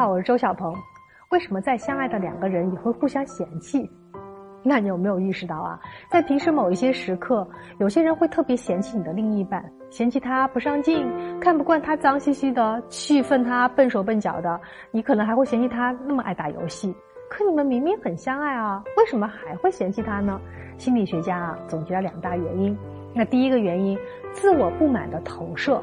好，我是周小鹏。为什么再相爱的两个人也会互相嫌弃？那你有没有意识到啊，在平时某一些时刻，有些人会特别嫌弃你的另一半，嫌弃他不上进，看不惯他脏兮兮的，气愤他笨手笨脚的。你可能还会嫌弃他那么爱打游戏。可你们明明很相爱啊，为什么还会嫌弃他呢？心理学家啊总结了两大原因。那第一个原因，自我不满的投射。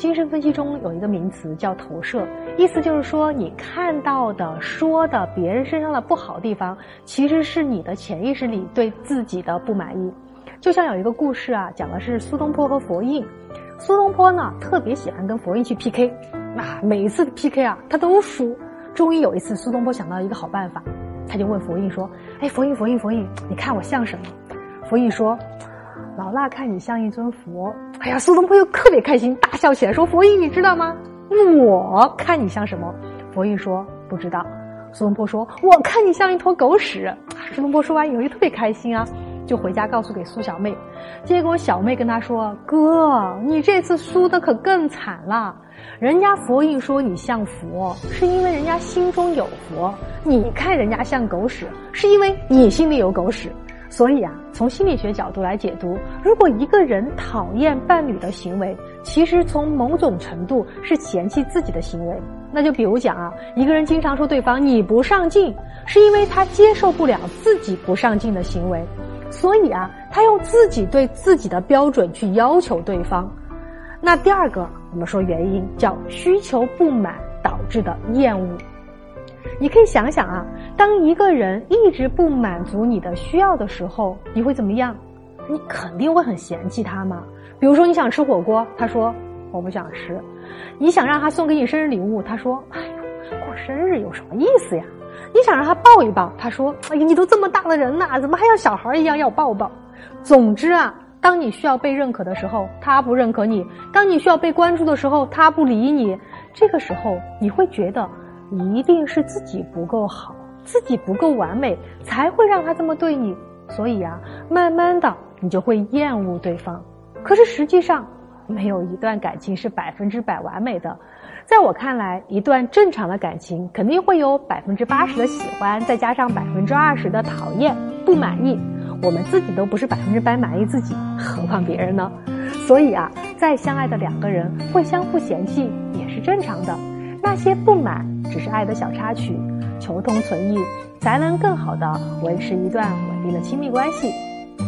精神分析中有一个名词叫投射，意思就是说，你看到的、说的别人身上的不好的地方，其实是你的潜意识里对自己的不满意。就像有一个故事啊，讲的是苏东坡和佛印。苏东坡呢，特别喜欢跟佛印去 PK，啊，每一次 PK 啊，他都输。终于有一次，苏东坡想到一个好办法，他就问佛印说：“哎，佛印，佛印，佛印，你看我像什么？”佛印说。老衲看你像一尊佛，哎呀，苏东坡又特别开心，大笑起来，说：“佛印，你知道吗？我看你像什么？”佛印说：“不知道。”苏东坡说：“我看你像一坨狗屎。”苏东坡说完以后就特别开心啊，就回家告诉给苏小妹。结果小妹跟他说：“哥，你这次输的可更惨了。人家佛印说你像佛，是因为人家心中有佛；你看人家像狗屎，是因为你心里有狗屎。”所以啊，从心理学角度来解读，如果一个人讨厌伴侣的行为，其实从某种程度是嫌弃自己的行为。那就比如讲啊，一个人经常说对方你不上进，是因为他接受不了自己不上进的行为，所以啊，他用自己对自己的标准去要求对方。那第二个，我们说原因叫需求不满导致的厌恶。你可以想想啊，当一个人一直不满足你的需要的时候，你会怎么样？你肯定会很嫌弃他嘛。比如说你想吃火锅，他说我不想吃；你想让他送给你生日礼物，他说哎呦，过生日有什么意思呀？你想让他抱一抱，他说哎呀，你都这么大的人了，怎么还像小孩一样要抱抱？总之啊，当你需要被认可的时候，他不认可你；当你需要被关注的时候，他不理你。这个时候，你会觉得。一定是自己不够好，自己不够完美，才会让他这么对你。所以啊，慢慢的你就会厌恶对方。可是实际上，没有一段感情是百分之百完美的。在我看来，一段正常的感情肯定会有百分之八十的喜欢，再加上百分之二十的讨厌、不满意。我们自己都不是百分之百满意自己，何况别人呢？所以啊，再相爱的两个人会相互嫌弃也是正常的。那些不满只是爱的小插曲，求同存异，才能更好的维持一段稳定的亲密关系。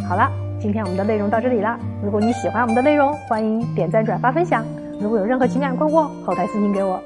好了，今天我们的内容到这里了。如果你喜欢我们的内容，欢迎点赞、转发、分享。如果有任何情感困惑，后台私信给我。